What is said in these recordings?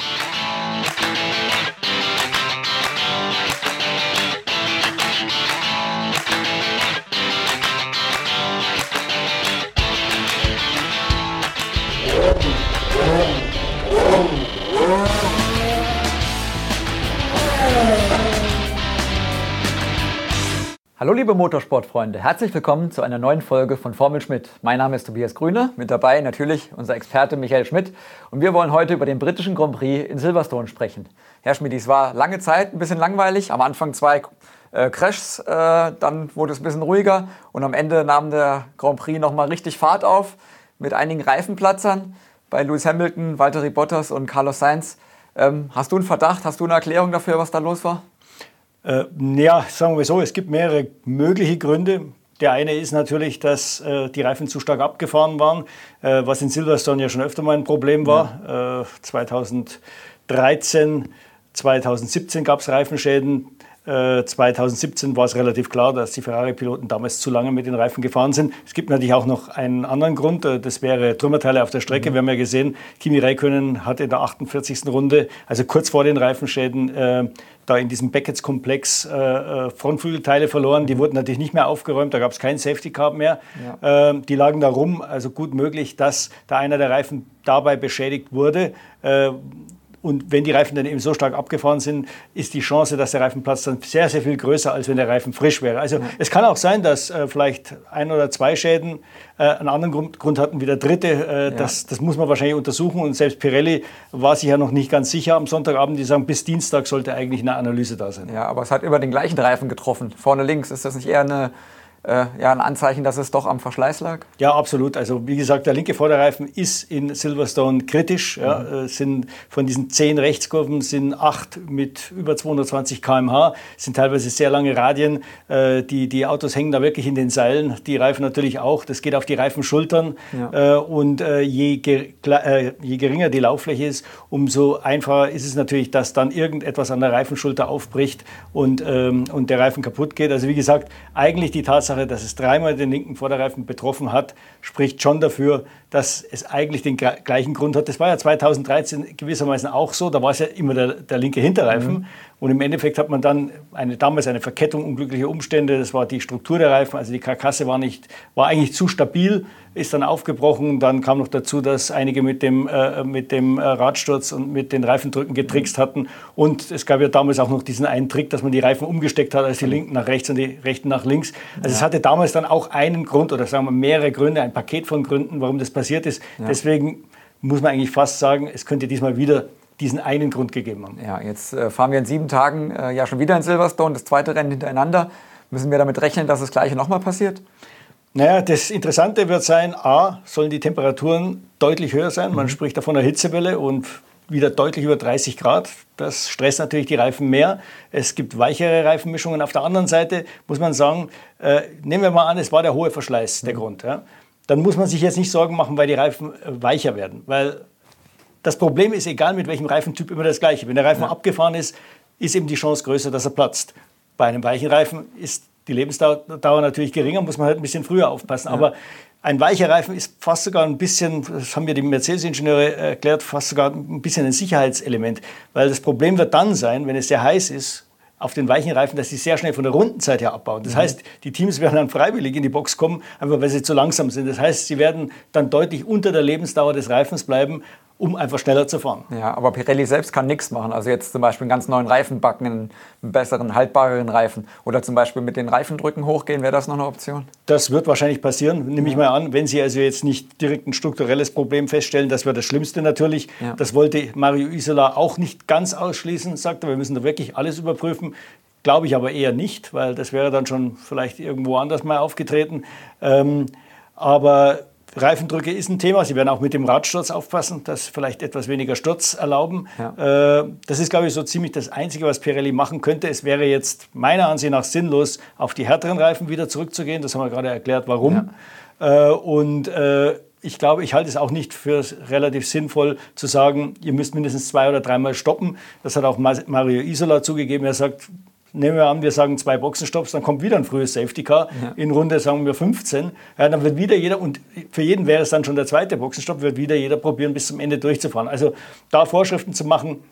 Thank you. Liebe Motorsportfreunde, herzlich willkommen zu einer neuen Folge von Formel Schmidt. Mein Name ist Tobias Grüne, mit dabei natürlich unser Experte Michael Schmidt und wir wollen heute über den britischen Grand Prix in Silverstone sprechen. Herr Schmidt, es war lange Zeit ein bisschen langweilig, am Anfang zwei äh, Crashs, äh, dann wurde es ein bisschen ruhiger und am Ende nahm der Grand Prix nochmal richtig Fahrt auf mit einigen Reifenplatzern bei Lewis Hamilton, Valtteri Bottas und Carlos Sainz. Ähm, hast du einen Verdacht, hast du eine Erklärung dafür, was da los war? Äh, ja, sagen wir so, es gibt mehrere mögliche Gründe. Der eine ist natürlich, dass äh, die Reifen zu stark abgefahren waren, äh, was in Silverstone ja schon öfter mal ein Problem war. Ja. 2013, 2017 gab es Reifenschäden. 2017 äh, war es relativ klar, dass die Ferrari-Piloten damals zu lange mit den Reifen gefahren sind. Es gibt natürlich auch noch einen anderen Grund, äh, das wäre Trümmerteile auf der Strecke. Mhm. Wir haben ja gesehen, Kimi Räikkönen hat in der 48. Runde, also kurz vor den Reifenschäden, äh, da in diesem Beckett's-Komplex äh, äh, Frontflügelteile verloren. Die wurden natürlich nicht mehr aufgeräumt, da gab es keinen Safety Car mehr. Ja. Ähm, die lagen da rum, also gut möglich, dass da einer der Reifen dabei beschädigt wurde. Und wenn die Reifen dann eben so stark abgefahren sind, ist die Chance, dass der Reifenplatz dann sehr, sehr viel größer, als wenn der Reifen frisch wäre. Also ja. es kann auch sein, dass äh, vielleicht ein oder zwei Schäden äh, einen anderen Grund, Grund, hatten wie der dritte. Äh, ja. das, das, muss man wahrscheinlich untersuchen. Und selbst Pirelli war sich ja noch nicht ganz sicher am Sonntagabend. Die sagen, bis Dienstag sollte eigentlich eine Analyse da sein. Ja, aber es hat immer den gleichen Reifen getroffen. Vorne links. Ist das nicht eher eine äh, ja, ein Anzeichen, dass es doch am Verschleiß lag? Ja, absolut. Also wie gesagt, der linke Vorderreifen ist in Silverstone kritisch. Ja. Mhm. sind von diesen zehn Rechtskurven sind acht mit über 220 km/h. sind teilweise sehr lange Radien. Äh, die, die Autos hängen da wirklich in den Seilen. Die Reifen natürlich auch. Das geht auf die Reifenschultern. Ja. Äh, und äh, je, äh, je geringer die Lauffläche ist, umso einfacher ist es natürlich, dass dann irgendetwas an der Reifenschulter aufbricht und, ähm, und der Reifen kaputt geht. Also wie gesagt, eigentlich die Tatsache, Tatsache, dass es dreimal den linken Vorderreifen betroffen hat, spricht schon dafür, dass es eigentlich den gleichen Grund hat. Das war ja 2013 gewissermaßen auch so. Da war es ja immer der, der linke Hinterreifen. Mhm. Und im Endeffekt hat man dann eine, damals eine Verkettung unglücklicher Umstände. Das war die Struktur der Reifen. Also die Karkasse war, nicht, war eigentlich zu stabil, ist dann aufgebrochen. Dann kam noch dazu, dass einige mit dem, äh, mit dem äh, Radsturz und mit den Reifendrücken getrickst hatten. Und es gab ja damals auch noch diesen einen Trick, dass man die Reifen umgesteckt hat, als die linken nach rechts und die rechten nach links. Also ja. es hatte damals dann auch einen Grund oder sagen wir mehrere Gründe, ein Paket von Gründen, warum das passiert ist. Ja. Deswegen muss man eigentlich fast sagen, es könnte diesmal wieder diesen einen Grund gegeben haben. Ja, jetzt äh, fahren wir in sieben Tagen äh, ja schon wieder in Silverstone, das zweite Rennen hintereinander. Müssen wir damit rechnen, dass das Gleiche nochmal passiert? Naja, das Interessante wird sein, a, sollen die Temperaturen deutlich höher sein. Man mhm. spricht davon einer Hitzewelle und wieder deutlich über 30 Grad. Das stresst natürlich die Reifen mehr. Es gibt weichere Reifenmischungen. Auf der anderen Seite muss man sagen, äh, nehmen wir mal an, es war der hohe Verschleiß der mhm. Grund. Ja? Dann muss man sich jetzt nicht Sorgen machen, weil die Reifen äh, weicher werden. Weil das Problem ist, egal mit welchem Reifentyp, immer das gleiche. Wenn der Reifen ja. abgefahren ist, ist eben die Chance größer, dass er platzt. Bei einem weichen Reifen ist die Lebensdauer natürlich geringer, muss man halt ein bisschen früher aufpassen. Ja. Aber ein weicher Reifen ist fast sogar ein bisschen, das haben mir die Mercedes-Ingenieure erklärt, fast sogar ein bisschen ein Sicherheitselement. Weil das Problem wird dann sein, wenn es sehr heiß ist, auf den weichen Reifen, dass sie sehr schnell von der Rundenzeit her abbauen. Das mhm. heißt, die Teams werden dann freiwillig in die Box kommen, einfach weil sie zu langsam sind. Das heißt, sie werden dann deutlich unter der Lebensdauer des Reifens bleiben um einfach schneller zu fahren. Ja, aber Pirelli selbst kann nichts machen. Also jetzt zum Beispiel einen ganz neuen Reifen backen, einen besseren, haltbareren Reifen. Oder zum Beispiel mit den Reifendrücken hochgehen, wäre das noch eine Option? Das wird wahrscheinlich passieren, nehme ich mal an. Wenn Sie also jetzt nicht direkt ein strukturelles Problem feststellen, das wäre das Schlimmste natürlich. Ja. Das wollte Mario Isola auch nicht ganz ausschließen, sagte, wir müssen da wirklich alles überprüfen. Glaube ich aber eher nicht, weil das wäre dann schon vielleicht irgendwo anders mal aufgetreten. Ähm, aber Reifendrücke ist ein Thema. Sie werden auch mit dem Radsturz aufpassen, dass vielleicht etwas weniger Sturz erlauben. Ja. Äh, das ist, glaube ich, so ziemlich das Einzige, was Pirelli machen könnte. Es wäre jetzt meiner Ansicht nach sinnlos, auf die härteren Reifen wieder zurückzugehen. Das haben wir gerade erklärt, warum. Ja. Äh, und äh, ich glaube, ich halte es auch nicht für relativ sinnvoll zu sagen, ihr müsst mindestens zwei oder dreimal stoppen. Das hat auch Mario Isola zugegeben. Er sagt, nehmen wir an, wir sagen zwei Boxenstopps, dann kommt wieder ein frühes Safety Car ja. in Runde, sagen wir 15. Ja, dann wird wieder jeder, und für jeden wäre es dann schon der zweite Boxenstopp, wird wieder jeder probieren, bis zum Ende durchzufahren. Also da Vorschriften zu machen,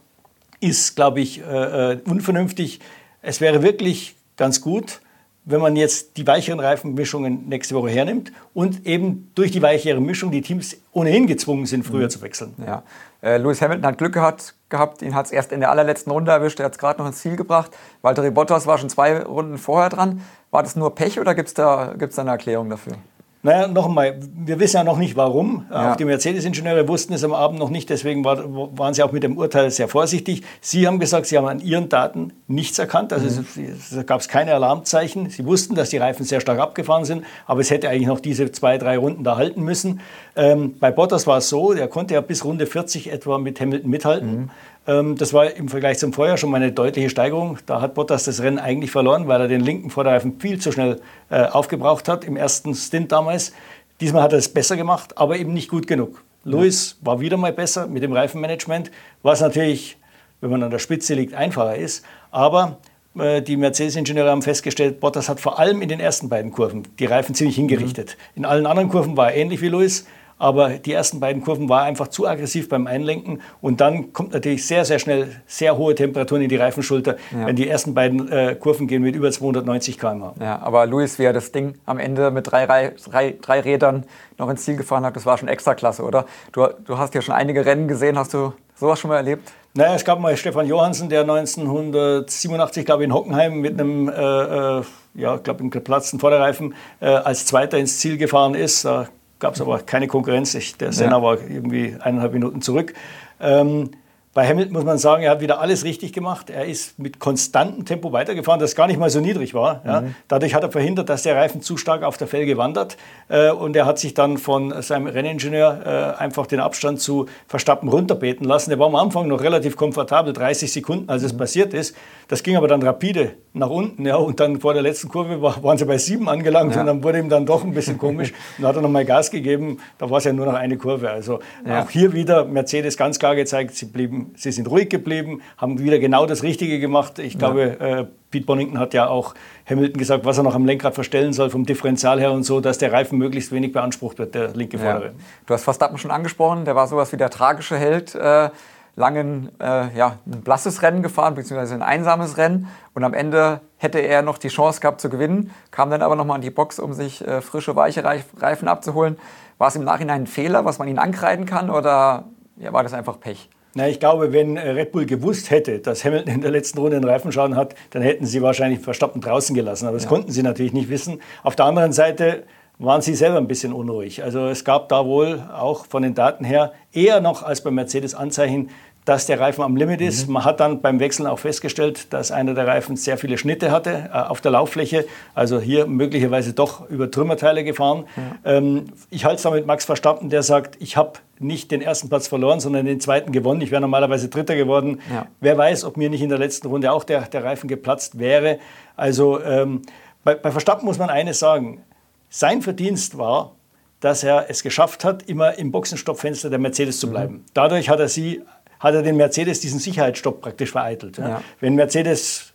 ist, glaube ich, äh, äh unvernünftig. Es wäre wirklich ganz gut, wenn man jetzt die weicheren Reifenmischungen nächste Woche hernimmt und eben durch die weichere Mischung die Teams ohnehin gezwungen sind, früher mhm. zu wechseln. Ja. Äh, Lewis Hamilton hat Glück gehabt, gehabt. ihn hat es erst in der allerletzten Runde erwischt, er hat es gerade noch ins Ziel gebracht. Valtteri Bottas war schon zwei Runden vorher dran. War das nur Pech oder gibt es da, gibt's da eine Erklärung dafür? Naja, noch einmal, wir wissen ja noch nicht warum. Ja. Auch die Mercedes-Ingenieure wussten es am Abend noch nicht, deswegen war, waren sie auch mit dem Urteil sehr vorsichtig. Sie haben gesagt, sie haben an ihren Daten nichts erkannt, also mhm. es, gab es keine Alarmzeichen. Sie wussten, dass die Reifen sehr stark abgefahren sind, aber es hätte eigentlich noch diese zwei, drei Runden da halten müssen. Ähm, bei Bottas war es so, der konnte ja bis Runde 40 etwa mit Hamilton mithalten. Mhm. Ähm, das war im Vergleich zum Vorjahr schon mal eine deutliche Steigerung. Da hat Bottas das Rennen eigentlich verloren, weil er den linken Vorderreifen viel zu schnell äh, aufgebraucht hat im ersten Stint damals. Diesmal hat er es besser gemacht, aber eben nicht gut genug. Lewis war wieder mal besser mit dem Reifenmanagement, was natürlich, wenn man an der Spitze liegt, einfacher ist. Aber äh, die Mercedes-Ingenieure haben festgestellt, Bottas hat vor allem in den ersten beiden Kurven die Reifen ziemlich hingerichtet. Mhm. In allen anderen Kurven war er ähnlich wie Lewis, aber die ersten beiden Kurven war einfach zu aggressiv beim Einlenken und dann kommt natürlich sehr, sehr schnell sehr hohe Temperaturen in die Reifenschulter, ja. wenn die ersten beiden äh, Kurven gehen mit über 290 km/h. Ja, aber Luis, wie er das Ding am Ende mit drei, drei, drei Rädern noch ins Ziel gefahren hat, das war schon extra klasse, oder? Du, du hast ja schon einige Rennen gesehen, hast du sowas schon mal erlebt? Naja, es gab mal Stefan Johansen, der 1987, glaube ich, in Hockenheim mit einem, äh, äh ja, glaube ich, geplatzten Vorderreifen äh, als Zweiter ins Ziel gefahren ist. Da gab es aber keine Konkurrenz. Ich, der Senna ja. war irgendwie eineinhalb Minuten zurück. Ähm, bei Hamilton muss man sagen, er hat wieder alles richtig gemacht. Er ist mit konstantem Tempo weitergefahren, das gar nicht mal so niedrig war. Ja. Mhm. Dadurch hat er verhindert, dass der Reifen zu stark auf der Felge wandert. Äh, und er hat sich dann von seinem Renningenieur äh, einfach den Abstand zu Verstappen runterbeten lassen. Der war am Anfang noch relativ komfortabel, 30 Sekunden, als es mhm. passiert ist. Das ging aber dann rapide nach unten. Ja. Und dann vor der letzten Kurve war, waren sie bei sieben angelangt. Ja. Und dann wurde ihm dann doch ein bisschen komisch. und dann hat er nochmal Gas gegeben. Da war es ja nur noch eine Kurve. Also auch hier wieder Mercedes ganz klar gezeigt, sie blieben sie sind ruhig geblieben, haben wieder genau das Richtige gemacht. Ich glaube, ja. äh, Pete Bonington hat ja auch Hamilton gesagt, was er noch am Lenkrad verstellen soll, vom Differential her und so, dass der Reifen möglichst wenig beansprucht wird, der linke vordere. Ja. Du hast Verstappen schon angesprochen, der war sowas wie der tragische Held. Äh, langen, äh, ja, ein blasses Rennen gefahren, beziehungsweise ein einsames Rennen. Und am Ende hätte er noch die Chance gehabt zu gewinnen, kam dann aber nochmal an die Box, um sich äh, frische, weiche Reifen abzuholen. War es im Nachhinein ein Fehler, was man ihn ankreiden kann, oder ja, war das einfach Pech? Na, ich glaube, wenn äh, Red Bull gewusst hätte, dass Hamilton in der letzten Runde einen Reifenschaden hat, dann hätten sie wahrscheinlich Verstappen draußen gelassen. Aber das ja. konnten sie natürlich nicht wissen. Auf der anderen Seite waren sie selber ein bisschen unruhig. Also es gab da wohl auch von den Daten her eher noch als bei Mercedes Anzeichen, dass der Reifen am Limit ist. Mhm. Man hat dann beim Wechseln auch festgestellt, dass einer der Reifen sehr viele Schnitte hatte äh, auf der Lauffläche. Also hier möglicherweise doch über Trümmerteile gefahren. Mhm. Ähm, ich halte es da mit Max Verstappen, der sagt, ich habe nicht den ersten Platz verloren, sondern den zweiten gewonnen. Ich wäre normalerweise Dritter geworden. Ja. Wer weiß, ob mir nicht in der letzten Runde auch der, der Reifen geplatzt wäre. Also ähm, bei, bei Verstappen muss man eines sagen. Sein Verdienst war, dass er es geschafft hat, immer im Boxenstoppfenster der Mercedes zu mhm. bleiben. Mhm. Dadurch hat er sie hat er den Mercedes diesen Sicherheitsstopp praktisch vereitelt. Ja. Ja. Wenn Mercedes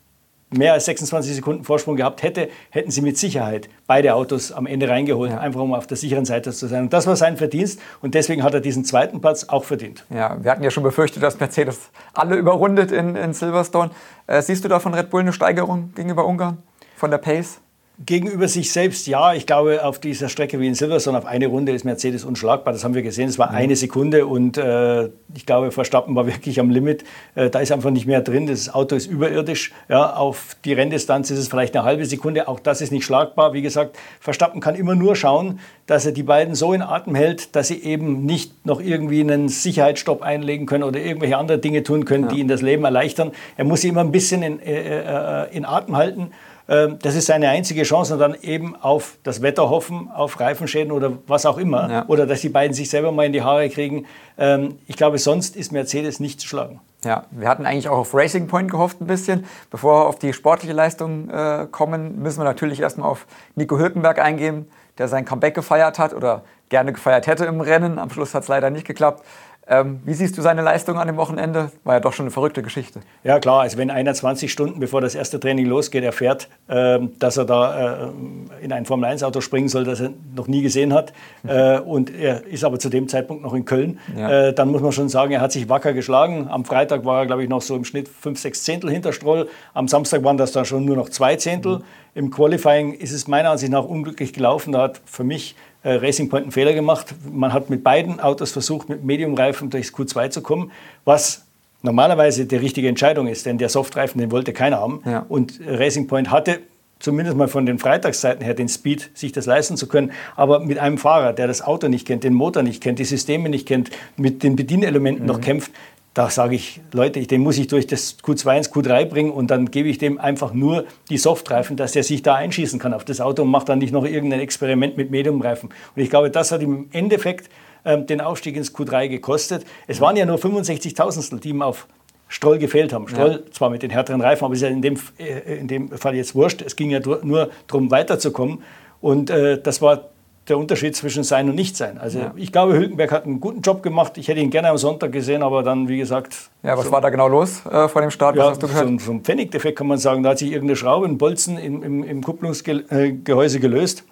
mehr als 26 Sekunden Vorsprung gehabt hätte, hätten sie mit Sicherheit beide Autos am Ende reingeholt, ja. einfach um auf der sicheren Seite zu sein. Und das war sein Verdienst und deswegen hat er diesen zweiten Platz auch verdient. Ja, wir hatten ja schon befürchtet, dass Mercedes alle überrundet in, in Silverstone. Äh, siehst du da von Red Bull eine Steigerung gegenüber Ungarn, von der Pace? Gegenüber sich selbst, ja. Ich glaube, auf dieser Strecke wie in Silverstone, auf eine Runde ist Mercedes unschlagbar. Das haben wir gesehen. Es war mhm. eine Sekunde und äh, ich glaube, Verstappen war wirklich am Limit. Äh, da ist einfach nicht mehr drin. Das Auto ist überirdisch. Ja, auf die Renndistanz ist es vielleicht eine halbe Sekunde. Auch das ist nicht schlagbar. Wie gesagt, Verstappen kann immer nur schauen, dass er die beiden so in Atem hält, dass sie eben nicht noch irgendwie einen Sicherheitsstopp einlegen können oder irgendwelche andere Dinge tun können, ja. die ihnen das Leben erleichtern. Er muss sie immer ein bisschen in, äh, äh in Atem halten. Ähm, das ist seine einzige Chance und dann eben auf das Wetter hoffen, auf Reifenschäden oder was auch immer. Ja. Oder dass die beiden sich selber mal in die Haare kriegen. Ähm, ich glaube, sonst ist Mercedes nicht zu schlagen. Ja, wir hatten eigentlich auch auf Racing Point gehofft ein bisschen. Bevor wir auf die sportliche Leistung äh, kommen, müssen wir natürlich erstmal auf Nico Hülkenberg eingehen, der sein Comeback gefeiert hat oder gerne gefeiert hätte im Rennen. Am Schluss hat es leider nicht geklappt. Ähm, wie siehst du seine Leistung an dem Wochenende? War ja doch schon eine verrückte Geschichte. Ja klar, also wenn einer 20 Stunden bevor das erste Training losgeht erfährt, äh, dass er da äh, in ein Formel-1-Auto springen soll, das er noch nie gesehen hat äh, und er ist aber zu dem Zeitpunkt noch in Köln, ja. Äh, dann muss man schon sagen, er hat sich wacker geschlagen. Am Freitag war er, glaube ich, noch so im Schnitt 5, 6 Zehntel hinter Stroll. Am Samstag waren das dann schon nur noch zwei Zehntel. Mhm. Im Qualifying ist es meiner Ansicht nach unglücklich gelaufen. Da hat für mich Racing Point einen Fehler gemacht. Man hat mit beiden Autos versucht, mit Medium-Reifen durchs Q2 zu kommen, was normalerweise die richtige Entscheidung ist, denn der Softreifen, den wollte keiner haben. Ja. Und Racing Point hatte zumindest mal von den Freitagszeiten her den Speed, sich das leisten zu können. Aber mit einem Fahrer, der das Auto nicht kennt, den Motor nicht kennt, die Systeme nicht kennt, mit den Bedienelementen mhm. noch kämpft, da sage ich, Leute, den muss ich durch das Q2 ins Q3 bringen und dann gebe ich dem einfach nur die Softreifen, dass der sich da einschießen kann auf das Auto und macht dann nicht noch irgendein Experiment mit Mediumreifen. Und ich glaube, das hat im Endeffekt ähm, den Aufstieg ins Q3 gekostet. Es waren ja nur 65 Tausendstel, die ihm auf Stroll gefehlt haben. Stroll ja. zwar mit den härteren Reifen, aber ist ja in dem, äh, in dem Fall jetzt wurscht. Es ging ja nur darum, weiterzukommen. Und äh, das war der Unterschied zwischen Sein und Nichtsein. Also ja. ich glaube, Hülkenberg hat einen guten Job gemacht. Ich hätte ihn gerne am Sonntag gesehen, aber dann, wie gesagt... Ja, was so, war da genau los äh, vor dem Start? Ja, was hast du gehört? So, so ein Pfennigdefekt kann man sagen. Da hat sich irgendeine Schraube, ein Bolzen im, im, im Kupplungsgehäuse gelöst.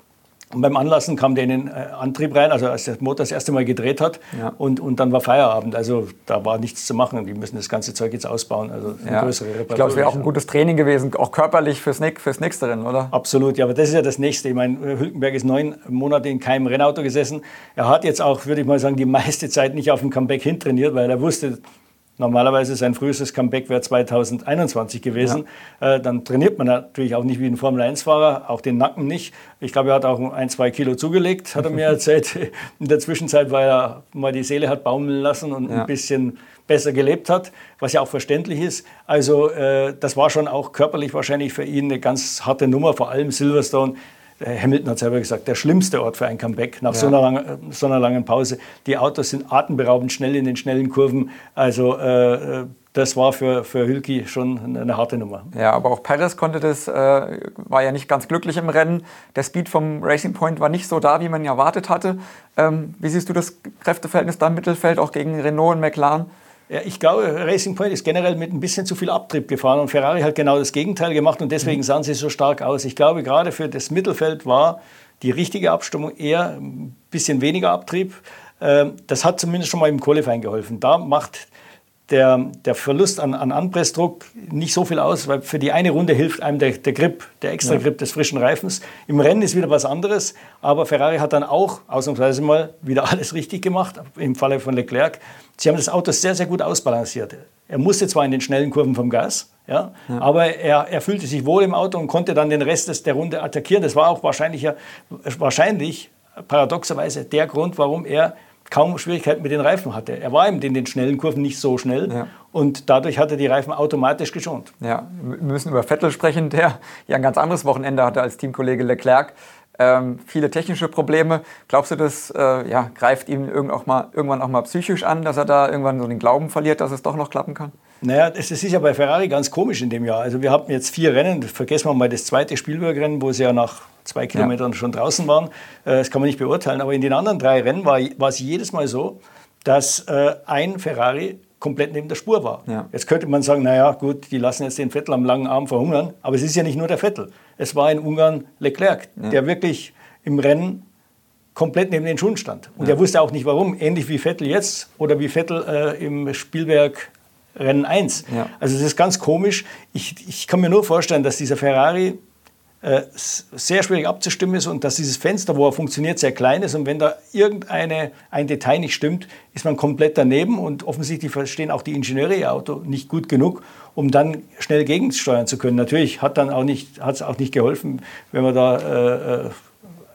Und beim Anlassen kam der in den äh, Antrieb rein, also als der Motor das erste Mal gedreht hat. Ja. Und, und dann war Feierabend. Also da war nichts zu machen. Die müssen das ganze Zeug jetzt ausbauen. Also eine ja. größere Reparatur. Ich glaube, es wäre auch ein gutes Training gewesen, auch körperlich fürs, fürs nächste Rennen, oder? Absolut, ja. Aber das ist ja das Nächste. Ich meine, Hülkenberg ist neun Monate in keinem Rennauto gesessen. Er hat jetzt auch, würde ich mal sagen, die meiste Zeit nicht auf dem Comeback hintrainiert, weil er wusste, Normalerweise sein frühestes Comeback wäre 2021 gewesen. Ja. Äh, dann trainiert man natürlich auch nicht wie ein Formel-1-Fahrer, auch den Nacken nicht. Ich glaube, er hat auch ein, zwei Kilo zugelegt, hat er mir erzählt. In der Zwischenzeit, weil er mal die Seele hat baumeln lassen und ja. ein bisschen besser gelebt hat, was ja auch verständlich ist. Also äh, das war schon auch körperlich wahrscheinlich für ihn eine ganz harte Nummer, vor allem Silverstone Hamilton hat selber gesagt, der schlimmste Ort für ein Comeback nach ja. so, einer langen, so, einer langen, Pause. Die Autos sind atemberaubend schnell in den schnellen Kurven. Also äh, das war für, für Hülki schon eine harte Nummer. Ja, aber auch Perez konnte das, äh, war ja nicht ganz glücklich im Rennen. Der Speed vom Racing Point war nicht so da, wie man ihn erwartet hatte. Ähm, wie siehst du das Kräfteverhältnis da im Mittelfeld, auch gegen Renault und McLaren? Ja, ich glaube, Racing Point ist generell mit ein bisschen zu viel Abtrieb gefahren und Ferrari hat genau das Gegenteil gemacht und deswegen mhm. sahen sie so stark aus. Ich glaube, gerade für das Mittelfeld war die richtige Abstimmung eher ein bisschen weniger Abtrieb. Ähm, das hat zumindest schon mal im Qualifying geholfen. Da macht der, der Verlust an, an Anpressdruck nicht so viel aus, weil für die eine Runde hilft einem der, der Grip, der extra Grip des frischen Reifens. Im Rennen ist wieder was anderes, aber Ferrari hat dann auch ausnahmsweise mal wieder alles richtig gemacht, im Falle von Leclerc. Sie haben das Auto sehr, sehr gut ausbalanciert. Er musste zwar in den schnellen Kurven vom Gas, ja, ja. aber er, er fühlte sich wohl im Auto und konnte dann den Rest des, der Runde attackieren. Das war auch wahrscheinlich, wahrscheinlich paradoxerweise der Grund, warum er kaum Schwierigkeiten mit den Reifen hatte. Er war eben in den schnellen Kurven nicht so schnell ja. und dadurch hat er die Reifen automatisch geschont. Ja, wir müssen über Vettel sprechen, der ja ein ganz anderes Wochenende hatte als Teamkollege Leclerc. Ähm, viele technische Probleme. Glaubst du, das äh, ja, greift ihm auch mal, irgendwann auch mal psychisch an, dass er da irgendwann so den Glauben verliert, dass es doch noch klappen kann? Naja, das ist ja bei Ferrari ganz komisch in dem Jahr. Also wir haben jetzt vier Rennen, vergessen wir mal das zweite Spielbergrennen, wo sie ja nach zwei Kilometern ja. schon draußen waren. Äh, das kann man nicht beurteilen. Aber in den anderen drei Rennen war, war es jedes Mal so, dass äh, ein Ferrari komplett neben der Spur war. Ja. Jetzt könnte man sagen, naja, gut, die lassen jetzt den Vettel am langen Arm verhungern. Aber es ist ja nicht nur der Vettel. Es war in Ungarn Leclerc, ja. der wirklich im Rennen komplett neben den Schuhen stand. Und er wusste auch nicht warum. Ähnlich wie Vettel jetzt oder wie Vettel äh, im Spielberg Rennen 1. Ja. Also das ist ganz komisch. Ich, ich kann mir nur vorstellen, dass dieser Ferrari sehr schwierig abzustimmen ist und dass dieses Fenster, wo er funktioniert, sehr klein ist. Und wenn da irgendeine ein Detail nicht stimmt, ist man komplett daneben. Und offensichtlich verstehen auch die Ingenieure ihr Auto nicht gut genug, um dann schnell gegensteuern zu können. Natürlich hat dann auch nicht, hat es auch nicht geholfen, wenn man da äh, äh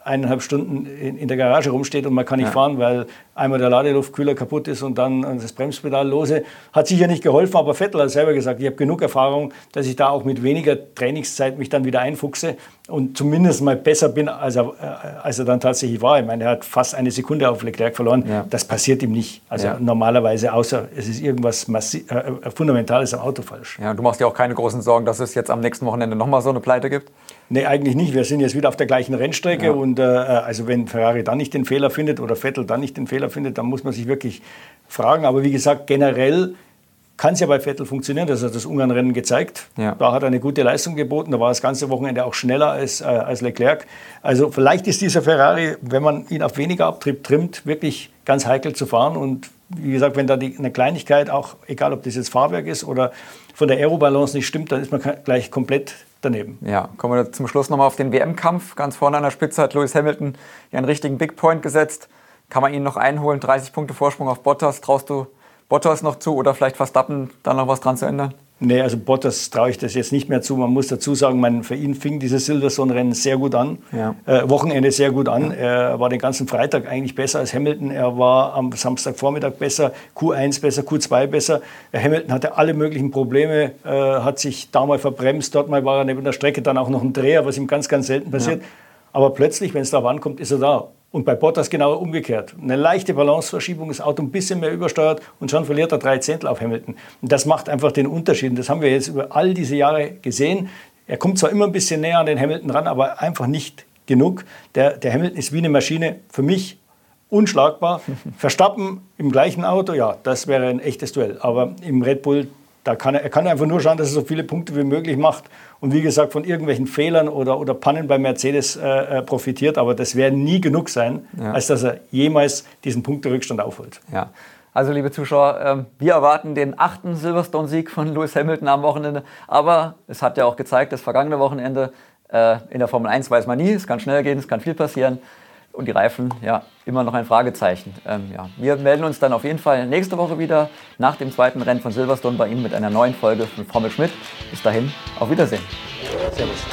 eineinhalb Stunden in, der Garage rumsteht und man kann nicht ja. fahren, weil einmal der Ladeluftkühler kaputt ist und dann das Bremspedal lose. Hat sicher nicht geholfen, aber Vettel hat selber gesagt, ich habe genug Erfahrung, dass ich da auch mit weniger Trainingszeit mich dann wieder einfuchse. und zumindest mal besser bin, als er, äh, als er dann tatsächlich war. Ich meine, er hat fast eine Sekunde auf Leclerc verloren. Ja. Das passiert ihm nicht. Also ja. normalerweise, außer es ist irgendwas Massiv, äh, äh, Fundamentales am Auto falsch. Ja, du machst dir auch keine großen Sorgen, dass es jetzt am nächsten Wochenende nochmal so eine Pleite gibt? Nee, eigentlich nicht. Wir sind jetzt wieder auf der gleichen Rennstrecke ja. und äh, also wenn Ferrari dann nicht den Fehler findet oder Vettel dann nicht den Fehler findet, dann muss man sich wirklich fragen. Aber wie gesagt, generell kann es ja bei Vettel funktionieren. Das hat das Ungarn-Rennen gezeigt. Ja. Da hat er eine gute Leistung geboten. Da war das ganze Wochenende auch schneller als, äh, als Leclerc. Also vielleicht ist dieser Ferrari, wenn man ihn auf weniger Abtrieb trimmt, wirklich ganz heikel zu fahren. Und wie gesagt, wenn da die, eine Kleinigkeit, auch egal ob das jetzt Fahrwerk ist oder von der Aerobalance nicht stimmt, dann ist man gleich komplett daneben. Ja, kommen wir zum Schluss nochmal auf den WM-Kampf. Ganz vorne an der Spitze hat Lewis Hamilton einen richtigen Big Point gesetzt. Kann man ihn noch einholen? 30 Punkte Vorsprung auf Bottas. Traust du Bottas noch zu oder vielleicht Verstappen da noch was dran zu ändern? Nee, also Bottas traue ich das jetzt nicht mehr zu. Man muss dazu sagen, man, für ihn fing dieses Silverstone-Rennen sehr gut an. Ja. Äh, Wochenende sehr gut an. Ja. Er war den ganzen Freitag eigentlich besser als Hamilton. Er war am Samstagvormittag besser, Q1 besser, Q2 besser. Hamilton hatte alle möglichen Probleme, äh, hat sich da mal verbremst, dort mal war er neben der Strecke, dann auch noch ein Dreher, was ihm ganz, ganz selten passiert. Ja. Aber plötzlich, wenn es darauf ankommt, ist er da. Und bei Bottas genau umgekehrt. Eine leichte Balanceverschiebung, das Auto ein bisschen mehr übersteuert und schon verliert er drei Zehntel auf Hamilton. Und das macht einfach den Unterschied. Und das haben wir jetzt über all diese Jahre gesehen. Er kommt zwar immer ein bisschen näher an den Hamilton ran, aber einfach nicht genug. Der, der Hamilton ist wie eine Maschine für mich unschlagbar. Verstappen im gleichen Auto, ja, das wäre ein echtes Duell. Aber im Red Bull, da kann er, er kann einfach nur schauen, dass er so viele Punkte wie möglich macht und wie gesagt von irgendwelchen Fehlern oder, oder Pannen bei Mercedes äh, äh, profitiert. Aber das werden nie genug sein, ja. als dass er jemals diesen Punkterückstand aufholt. Ja. Also, liebe Zuschauer, ähm, wir erwarten den achten Silverstone-Sieg von Lewis Hamilton am Wochenende. Aber es hat ja auch gezeigt, das vergangene Wochenende äh, in der Formel 1 weiß man nie, es kann schnell gehen, es kann viel passieren und die Reifen, ja, immer noch ein Fragezeichen. Ähm, ja. Wir melden uns dann auf jeden Fall nächste Woche wieder nach dem zweiten Rennen von Silverstone bei Ihnen mit einer neuen Folge von Formel Schmidt. Bis dahin, auf Wiedersehen. Servus.